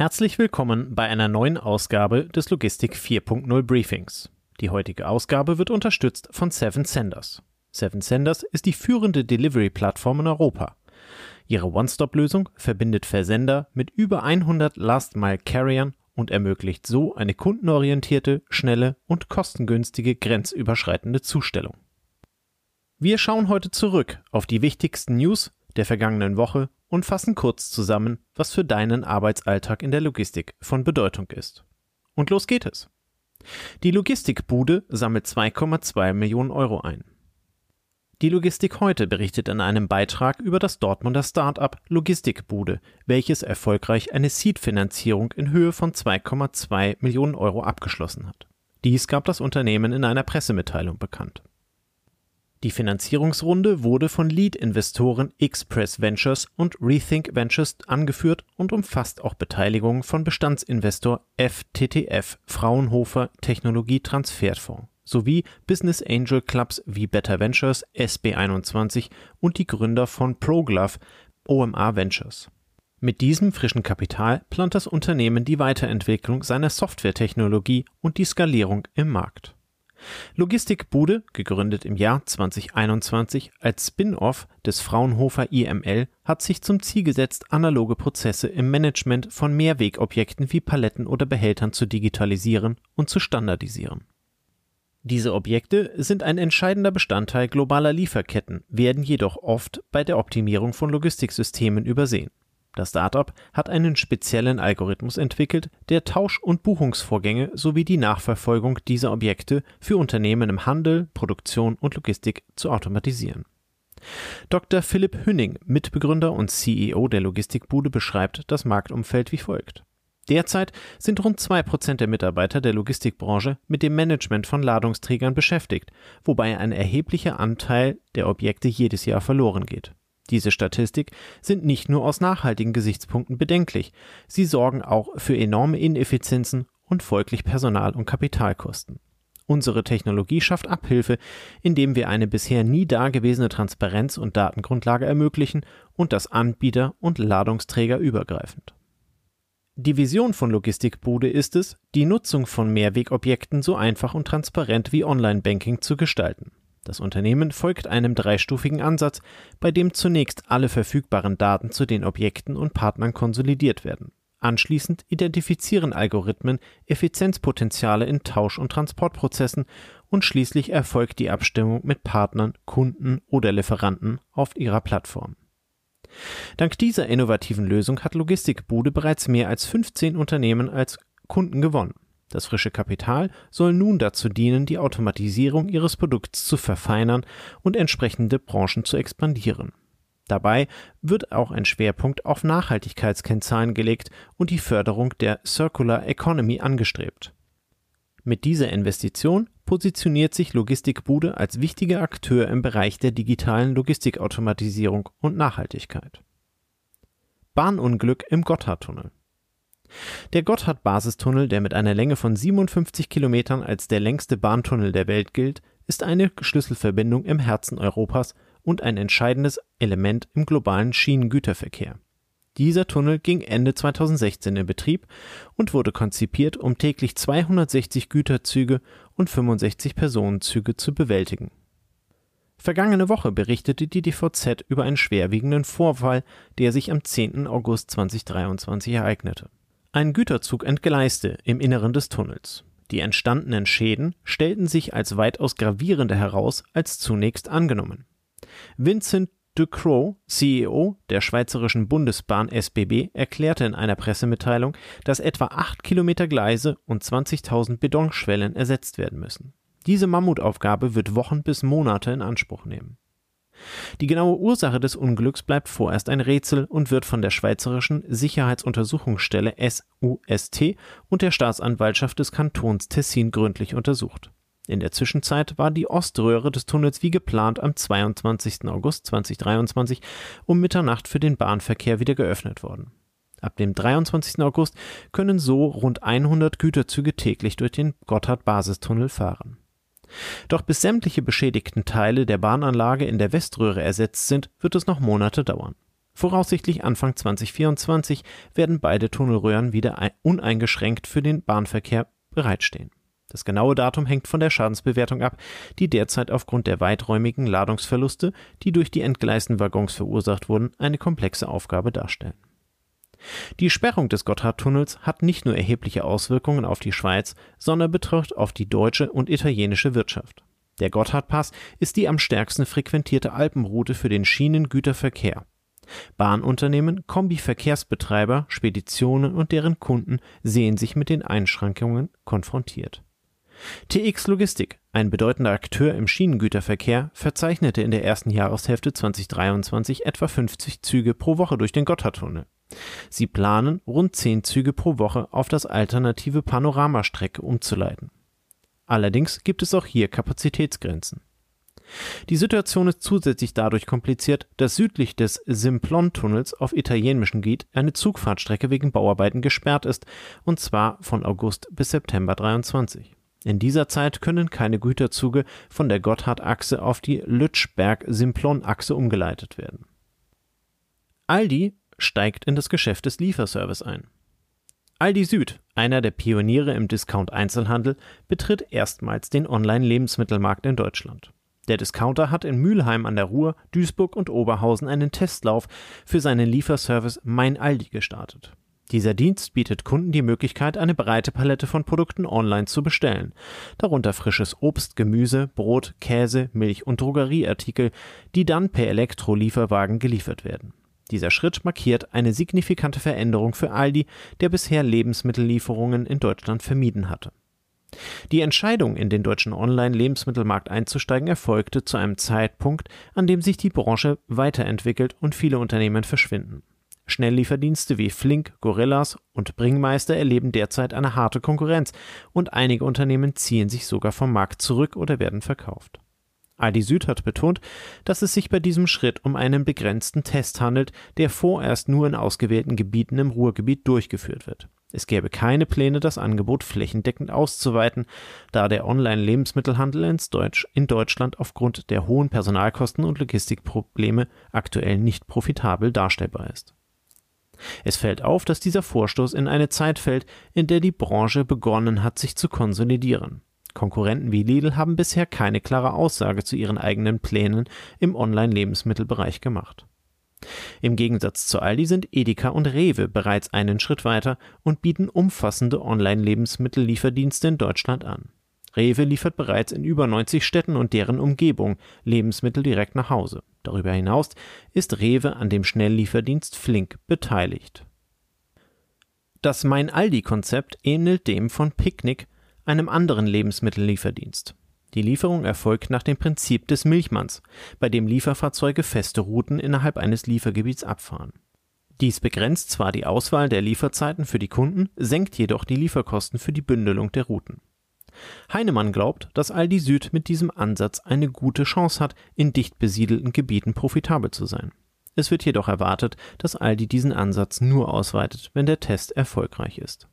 Herzlich willkommen bei einer neuen Ausgabe des Logistik 4.0 Briefings. Die heutige Ausgabe wird unterstützt von Seven Senders. Seven Senders ist die führende Delivery-Plattform in Europa. Ihre One-Stop-Lösung verbindet Versender mit über 100 Last-Mile-Carriern und ermöglicht so eine kundenorientierte, schnelle und kostengünstige grenzüberschreitende Zustellung. Wir schauen heute zurück auf die wichtigsten News der vergangenen Woche und fassen kurz zusammen, was für deinen Arbeitsalltag in der Logistik von Bedeutung ist. Und los geht es. Die Logistikbude sammelt 2,2 Millionen Euro ein. Die Logistik heute berichtet in einem Beitrag über das Dortmunder Start-up Logistikbude, welches erfolgreich eine Seed-Finanzierung in Höhe von 2,2 Millionen Euro abgeschlossen hat. Dies gab das Unternehmen in einer Pressemitteilung bekannt. Die Finanzierungsrunde wurde von Lead-Investoren Express Ventures und Rethink Ventures angeführt und umfasst auch Beteiligungen von Bestandsinvestor FTTF Fraunhofer Technologie Transferfonds sowie Business Angel Clubs wie Better Ventures, SB21 und die Gründer von ProGlove, OMA Ventures. Mit diesem frischen Kapital plant das Unternehmen die Weiterentwicklung seiner Softwaretechnologie und die Skalierung im Markt. Logistikbude, gegründet im Jahr 2021 als Spin-off des Fraunhofer IML, hat sich zum Ziel gesetzt, analoge Prozesse im Management von Mehrwegobjekten wie Paletten oder Behältern zu digitalisieren und zu standardisieren. Diese Objekte sind ein entscheidender Bestandteil globaler Lieferketten, werden jedoch oft bei der Optimierung von Logistiksystemen übersehen das Startup hat einen speziellen Algorithmus entwickelt, der Tausch- und Buchungsvorgänge sowie die Nachverfolgung dieser Objekte für Unternehmen im Handel, Produktion und Logistik zu automatisieren. Dr. Philipp Hünning, Mitbegründer und CEO der Logistikbude, beschreibt das Marktumfeld wie folgt. Derzeit sind rund zwei Prozent der Mitarbeiter der Logistikbranche mit dem Management von Ladungsträgern beschäftigt, wobei ein erheblicher Anteil der Objekte jedes Jahr verloren geht. Diese Statistik sind nicht nur aus nachhaltigen Gesichtspunkten bedenklich, sie sorgen auch für enorme Ineffizienzen und folglich Personal- und Kapitalkosten. Unsere Technologie schafft Abhilfe, indem wir eine bisher nie dagewesene Transparenz und Datengrundlage ermöglichen und das Anbieter- und Ladungsträger übergreifend. Die Vision von Logistikbude ist es, die Nutzung von Mehrwegobjekten so einfach und transparent wie Online-Banking zu gestalten. Das Unternehmen folgt einem dreistufigen Ansatz, bei dem zunächst alle verfügbaren Daten zu den Objekten und Partnern konsolidiert werden. Anschließend identifizieren Algorithmen Effizienzpotenziale in Tausch- und Transportprozessen und schließlich erfolgt die Abstimmung mit Partnern, Kunden oder Lieferanten auf ihrer Plattform. Dank dieser innovativen Lösung hat Logistikbude bereits mehr als 15 Unternehmen als Kunden gewonnen. Das frische Kapital soll nun dazu dienen, die Automatisierung ihres Produkts zu verfeinern und entsprechende Branchen zu expandieren. Dabei wird auch ein Schwerpunkt auf Nachhaltigkeitskennzahlen gelegt und die Förderung der Circular Economy angestrebt. Mit dieser Investition positioniert sich Logistikbude als wichtiger Akteur im Bereich der digitalen Logistikautomatisierung und Nachhaltigkeit. Bahnunglück im Gotthardtunnel der Gotthard-Basistunnel, der mit einer Länge von 57 Kilometern als der längste Bahntunnel der Welt gilt, ist eine Schlüsselverbindung im Herzen Europas und ein entscheidendes Element im globalen Schienengüterverkehr. Dieser Tunnel ging Ende 2016 in Betrieb und wurde konzipiert, um täglich 260 Güterzüge und 65 Personenzüge zu bewältigen. Vergangene Woche berichtete die DVZ über einen schwerwiegenden Vorfall, der sich am 10. August 2023 ereignete. Ein Güterzug entgleiste im Inneren des Tunnels. Die entstandenen Schäden stellten sich als weitaus gravierender heraus als zunächst angenommen. Vincent de Croo, CEO der Schweizerischen Bundesbahn SBB, erklärte in einer Pressemitteilung, dass etwa acht Kilometer Gleise und 20.000 Betonschwellen ersetzt werden müssen. Diese Mammutaufgabe wird Wochen bis Monate in Anspruch nehmen. Die genaue Ursache des Unglücks bleibt vorerst ein Rätsel und wird von der Schweizerischen Sicherheitsuntersuchungsstelle SUST und der Staatsanwaltschaft des Kantons Tessin gründlich untersucht. In der Zwischenzeit war die Oströhre des Tunnels wie geplant am 22. August 2023 um Mitternacht für den Bahnverkehr wieder geöffnet worden. Ab dem 23. August können so rund 100 Güterzüge täglich durch den Gotthard-Basistunnel fahren. Doch bis sämtliche beschädigten Teile der Bahnanlage in der Weströhre ersetzt sind, wird es noch Monate dauern. Voraussichtlich Anfang 2024 werden beide Tunnelröhren wieder uneingeschränkt für den Bahnverkehr bereitstehen. Das genaue Datum hängt von der Schadensbewertung ab, die derzeit aufgrund der weiträumigen Ladungsverluste, die durch die entgleisten Waggons verursacht wurden, eine komplexe Aufgabe darstellen. Die Sperrung des Gotthardtunnels hat nicht nur erhebliche Auswirkungen auf die Schweiz, sondern betrifft auch die deutsche und italienische Wirtschaft. Der Gotthardpass ist die am stärksten frequentierte Alpenroute für den Schienengüterverkehr. Bahnunternehmen, Kombi-Verkehrsbetreiber, Speditionen und deren Kunden sehen sich mit den Einschränkungen konfrontiert. TX Logistik, ein bedeutender Akteur im Schienengüterverkehr, verzeichnete in der ersten Jahreshälfte 2023 etwa 50 Züge pro Woche durch den Gotthardtunnel. Sie planen, rund 10 Züge pro Woche auf das alternative Panoramastrecke umzuleiten. Allerdings gibt es auch hier Kapazitätsgrenzen. Die Situation ist zusätzlich dadurch kompliziert, dass südlich des Simplon-Tunnels auf italienischem Gebiet eine Zugfahrtstrecke wegen Bauarbeiten gesperrt ist, und zwar von August bis September 23. In dieser Zeit können keine Güterzüge von der Gotthardachse auf die Lütschberg-Simplon-Achse umgeleitet werden. Aldi steigt in das Geschäft des Lieferservice ein. Aldi Süd, einer der Pioniere im Discount-Einzelhandel, betritt erstmals den Online-Lebensmittelmarkt in Deutschland. Der Discounter hat in Mülheim an der Ruhr, Duisburg und Oberhausen einen Testlauf für seinen Lieferservice Mein Aldi gestartet. Dieser Dienst bietet Kunden die Möglichkeit, eine breite Palette von Produkten online zu bestellen, darunter frisches Obst, Gemüse, Brot, Käse, Milch und Drogerieartikel, die dann per Elektrolieferwagen geliefert werden. Dieser Schritt markiert eine signifikante Veränderung für Aldi, der bisher Lebensmittellieferungen in Deutschland vermieden hatte. Die Entscheidung, in den deutschen Online-Lebensmittelmarkt einzusteigen, erfolgte zu einem Zeitpunkt, an dem sich die Branche weiterentwickelt und viele Unternehmen verschwinden. Schnelllieferdienste wie Flink, Gorillas und Bringmeister erleben derzeit eine harte Konkurrenz und einige Unternehmen ziehen sich sogar vom Markt zurück oder werden verkauft. Aldi Süd hat betont, dass es sich bei diesem Schritt um einen begrenzten Test handelt, der vorerst nur in ausgewählten Gebieten im Ruhrgebiet durchgeführt wird. Es gäbe keine Pläne, das Angebot flächendeckend auszuweiten, da der Online-Lebensmittelhandel in Deutschland aufgrund der hohen Personalkosten und Logistikprobleme aktuell nicht profitabel darstellbar ist. Es fällt auf, dass dieser Vorstoß in eine Zeit fällt, in der die Branche begonnen hat, sich zu konsolidieren. Konkurrenten wie Lidl haben bisher keine klare Aussage zu ihren eigenen Plänen im Online-Lebensmittelbereich gemacht. Im Gegensatz zu Aldi sind Edeka und Rewe bereits einen Schritt weiter und bieten umfassende Online-Lebensmittellieferdienste in Deutschland an. Rewe liefert bereits in über 90 Städten und deren Umgebung Lebensmittel direkt nach Hause. Darüber hinaus ist Rewe an dem Schnelllieferdienst Flink beteiligt. Das Mein Aldi-Konzept ähnelt dem von Picknick, einem anderen Lebensmittellieferdienst. Die Lieferung erfolgt nach dem Prinzip des Milchmanns, bei dem Lieferfahrzeuge feste Routen innerhalb eines Liefergebiets abfahren. Dies begrenzt zwar die Auswahl der Lieferzeiten für die Kunden, senkt jedoch die Lieferkosten für die Bündelung der Routen. Heinemann glaubt, dass Aldi Süd mit diesem Ansatz eine gute Chance hat, in dicht besiedelten Gebieten profitabel zu sein. Es wird jedoch erwartet, dass Aldi diesen Ansatz nur ausweitet, wenn der Test erfolgreich ist.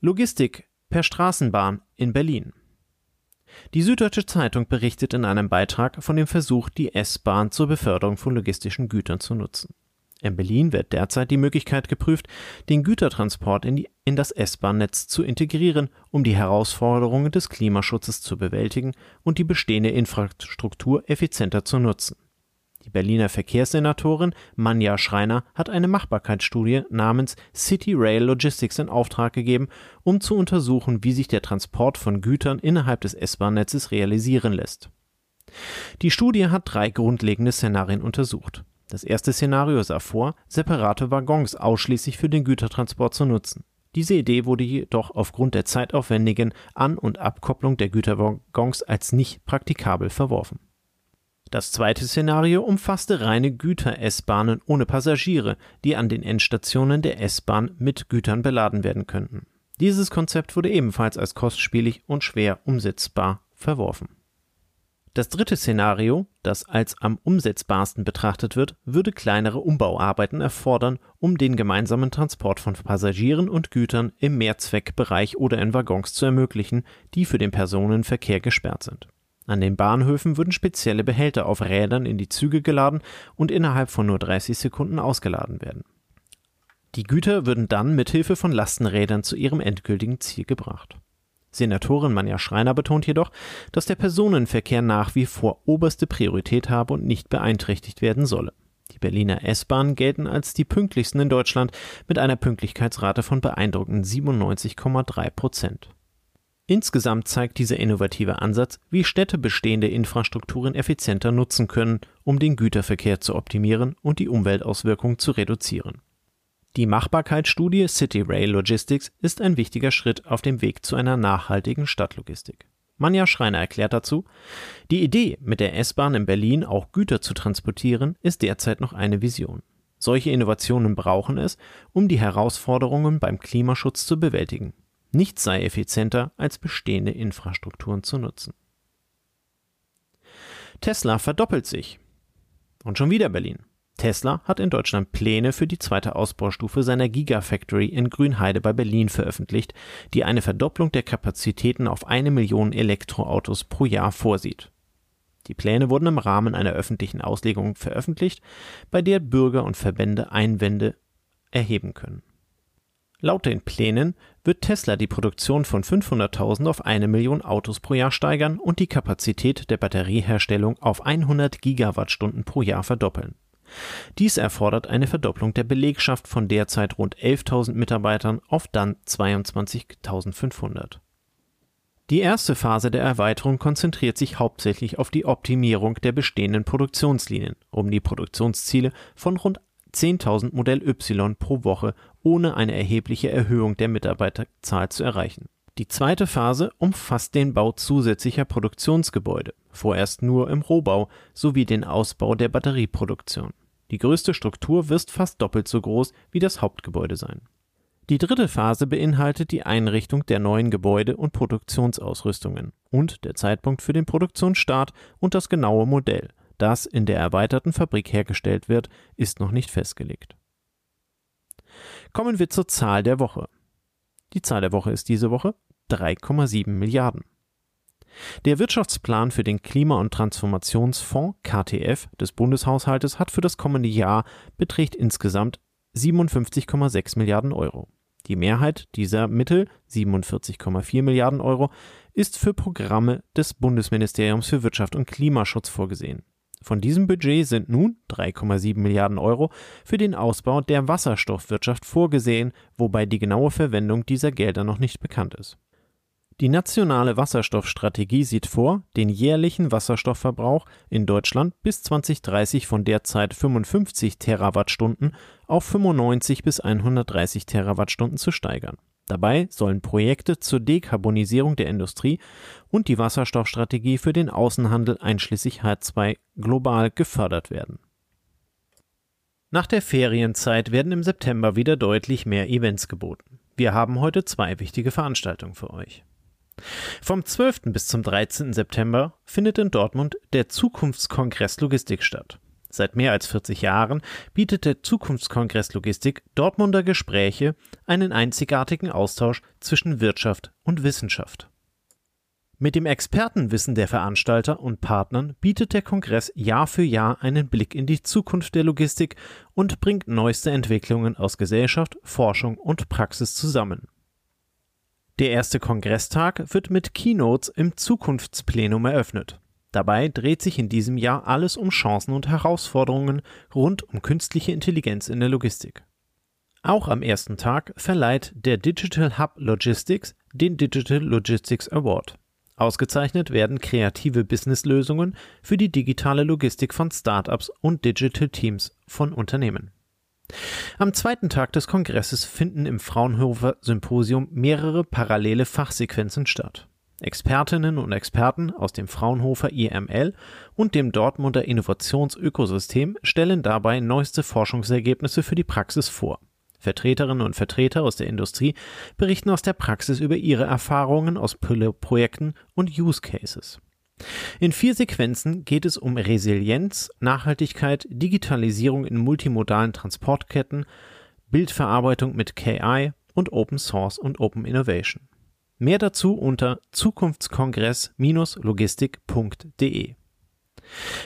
Logistik per Straßenbahn in Berlin. Die Süddeutsche Zeitung berichtet in einem Beitrag von dem Versuch, die S-Bahn zur Beförderung von logistischen Gütern zu nutzen. In Berlin wird derzeit die Möglichkeit geprüft, den Gütertransport in, die, in das S-Bahn-Netz zu integrieren, um die Herausforderungen des Klimaschutzes zu bewältigen und die bestehende Infrastruktur effizienter zu nutzen. Die Berliner Verkehrssenatorin Manja Schreiner hat eine Machbarkeitsstudie namens City Rail Logistics in Auftrag gegeben, um zu untersuchen, wie sich der Transport von Gütern innerhalb des S-Bahn-Netzes realisieren lässt. Die Studie hat drei grundlegende Szenarien untersucht. Das erste Szenario sah vor, separate Waggons ausschließlich für den Gütertransport zu nutzen. Diese Idee wurde jedoch aufgrund der zeitaufwendigen An- und Abkopplung der Güterwaggons als nicht praktikabel verworfen. Das zweite Szenario umfasste reine Güter-S-Bahnen ohne Passagiere, die an den Endstationen der S-Bahn mit Gütern beladen werden könnten. Dieses Konzept wurde ebenfalls als kostspielig und schwer umsetzbar verworfen. Das dritte Szenario, das als am umsetzbarsten betrachtet wird, würde kleinere Umbauarbeiten erfordern, um den gemeinsamen Transport von Passagieren und Gütern im Mehrzweckbereich oder in Waggons zu ermöglichen, die für den Personenverkehr gesperrt sind. An den Bahnhöfen würden spezielle Behälter auf Rädern in die Züge geladen und innerhalb von nur 30 Sekunden ausgeladen werden. Die Güter würden dann mit Hilfe von Lastenrädern zu ihrem endgültigen Ziel gebracht. Senatorin Manja Schreiner betont jedoch, dass der Personenverkehr nach wie vor oberste Priorität habe und nicht beeinträchtigt werden solle. Die Berliner S-Bahnen gelten als die pünktlichsten in Deutschland mit einer Pünktlichkeitsrate von beeindruckenden 97,3 Prozent. Insgesamt zeigt dieser innovative Ansatz, wie Städte bestehende Infrastrukturen effizienter nutzen können, um den Güterverkehr zu optimieren und die Umweltauswirkungen zu reduzieren. Die Machbarkeitsstudie City Rail Logistics ist ein wichtiger Schritt auf dem Weg zu einer nachhaltigen Stadtlogistik. Manja Schreiner erklärt dazu, die Idee, mit der S-Bahn in Berlin auch Güter zu transportieren, ist derzeit noch eine Vision. Solche Innovationen brauchen es, um die Herausforderungen beim Klimaschutz zu bewältigen. Nichts sei effizienter, als bestehende Infrastrukturen zu nutzen. Tesla verdoppelt sich. Und schon wieder Berlin. Tesla hat in Deutschland Pläne für die zweite Ausbaustufe seiner Gigafactory in Grünheide bei Berlin veröffentlicht, die eine Verdopplung der Kapazitäten auf eine Million Elektroautos pro Jahr vorsieht. Die Pläne wurden im Rahmen einer öffentlichen Auslegung veröffentlicht, bei der Bürger und Verbände Einwände erheben können. Laut den Plänen wird Tesla die Produktion von 500.000 auf eine Million Autos pro Jahr steigern und die Kapazität der Batterieherstellung auf 100 Gigawattstunden pro Jahr verdoppeln. Dies erfordert eine Verdopplung der Belegschaft von derzeit rund 11.000 Mitarbeitern auf dann 22.500. Die erste Phase der Erweiterung konzentriert sich hauptsächlich auf die Optimierung der bestehenden Produktionslinien, um die Produktionsziele von rund 10.000 Modell Y pro Woche ohne eine erhebliche Erhöhung der Mitarbeiterzahl zu erreichen. Die zweite Phase umfasst den Bau zusätzlicher Produktionsgebäude, vorerst nur im Rohbau, sowie den Ausbau der Batterieproduktion. Die größte Struktur wird fast doppelt so groß wie das Hauptgebäude sein. Die dritte Phase beinhaltet die Einrichtung der neuen Gebäude und Produktionsausrüstungen und der Zeitpunkt für den Produktionsstart und das genaue Modell, das in der erweiterten Fabrik hergestellt wird, ist noch nicht festgelegt. Kommen wir zur Zahl der Woche. Die Zahl der Woche ist diese Woche 3,7 Milliarden. Der Wirtschaftsplan für den Klima- und Transformationsfonds KTF des Bundeshaushaltes hat für das kommende Jahr beträgt insgesamt 57,6 Milliarden Euro. Die Mehrheit dieser Mittel, 47,4 Milliarden Euro, ist für Programme des Bundesministeriums für Wirtschaft und Klimaschutz vorgesehen. Von diesem Budget sind nun 3,7 Milliarden Euro für den Ausbau der Wasserstoffwirtschaft vorgesehen, wobei die genaue Verwendung dieser Gelder noch nicht bekannt ist. Die nationale Wasserstoffstrategie sieht vor, den jährlichen Wasserstoffverbrauch in Deutschland bis 2030 von derzeit 55 Terawattstunden auf 95 bis 130 Terawattstunden zu steigern. Dabei sollen Projekte zur Dekarbonisierung der Industrie und die Wasserstoffstrategie für den Außenhandel einschließlich H2 global gefördert werden. Nach der Ferienzeit werden im September wieder deutlich mehr Events geboten. Wir haben heute zwei wichtige Veranstaltungen für euch. Vom 12. bis zum 13. September findet in Dortmund der Zukunftskongress Logistik statt. Seit mehr als 40 Jahren bietet der Zukunftskongress Logistik Dortmunder Gespräche einen einzigartigen Austausch zwischen Wirtschaft und Wissenschaft. Mit dem Expertenwissen der Veranstalter und Partnern bietet der Kongress Jahr für Jahr einen Blick in die Zukunft der Logistik und bringt neueste Entwicklungen aus Gesellschaft, Forschung und Praxis zusammen. Der erste Kongresstag wird mit Keynotes im Zukunftsplenum eröffnet. Dabei dreht sich in diesem Jahr alles um Chancen und Herausforderungen rund um künstliche Intelligenz in der Logistik. Auch am ersten Tag verleiht der Digital Hub Logistics den Digital Logistics Award. Ausgezeichnet werden kreative Businesslösungen für die digitale Logistik von Startups und Digital Teams von Unternehmen. Am zweiten Tag des Kongresses finden im Fraunhofer Symposium mehrere parallele Fachsequenzen statt. Expertinnen und Experten aus dem Fraunhofer IML und dem Dortmunder Innovationsökosystem stellen dabei neueste Forschungsergebnisse für die Praxis vor. Vertreterinnen und Vertreter aus der Industrie berichten aus der Praxis über ihre Erfahrungen aus Projekten und Use Cases. In vier Sequenzen geht es um Resilienz, Nachhaltigkeit, Digitalisierung in multimodalen Transportketten, Bildverarbeitung mit KI und Open Source und Open Innovation. Mehr dazu unter zukunftskongress-logistik.de.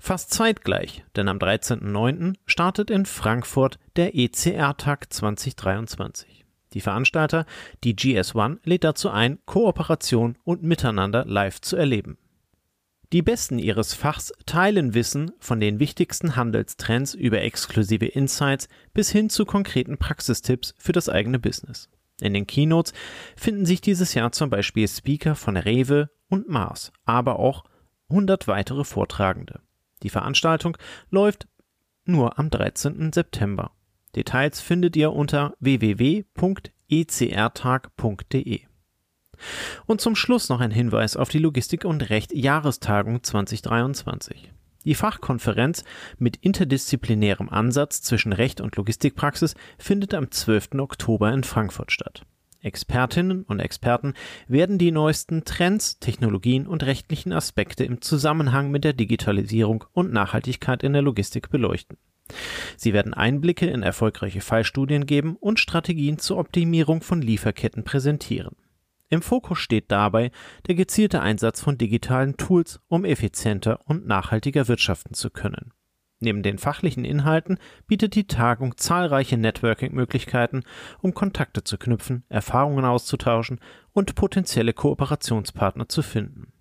Fast zeitgleich, denn am 13.09. startet in Frankfurt der ECR-Tag 2023. Die Veranstalter, die GS1, lädt dazu ein, Kooperation und Miteinander live zu erleben. Die Besten ihres Fachs teilen Wissen von den wichtigsten Handelstrends über exklusive Insights bis hin zu konkreten Praxistipps für das eigene Business. In den Keynotes finden sich dieses Jahr zum Beispiel Speaker von Rewe und Mars, aber auch 100 weitere Vortragende. Die Veranstaltung läuft nur am 13. September. Details findet ihr unter www.ecrtag.de. Und zum Schluss noch ein Hinweis auf die Logistik und Recht Jahrestagung 2023. Die Fachkonferenz mit interdisziplinärem Ansatz zwischen Recht und Logistikpraxis findet am 12. Oktober in Frankfurt statt. Expertinnen und Experten werden die neuesten Trends, Technologien und rechtlichen Aspekte im Zusammenhang mit der Digitalisierung und Nachhaltigkeit in der Logistik beleuchten. Sie werden Einblicke in erfolgreiche Fallstudien geben und Strategien zur Optimierung von Lieferketten präsentieren. Im Fokus steht dabei der gezielte Einsatz von digitalen Tools, um effizienter und nachhaltiger wirtschaften zu können. Neben den fachlichen Inhalten bietet die Tagung zahlreiche Networking-Möglichkeiten, um Kontakte zu knüpfen, Erfahrungen auszutauschen und potenzielle Kooperationspartner zu finden.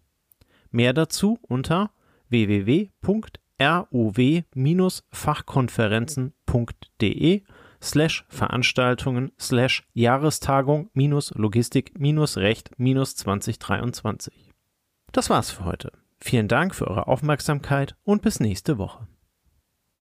Mehr dazu unter www.ruw-fachkonferenzen.de slash Veranstaltungen slash Jahrestagung minus Logistik minus Recht minus 2023. Das war's für heute. Vielen Dank für eure Aufmerksamkeit und bis nächste Woche.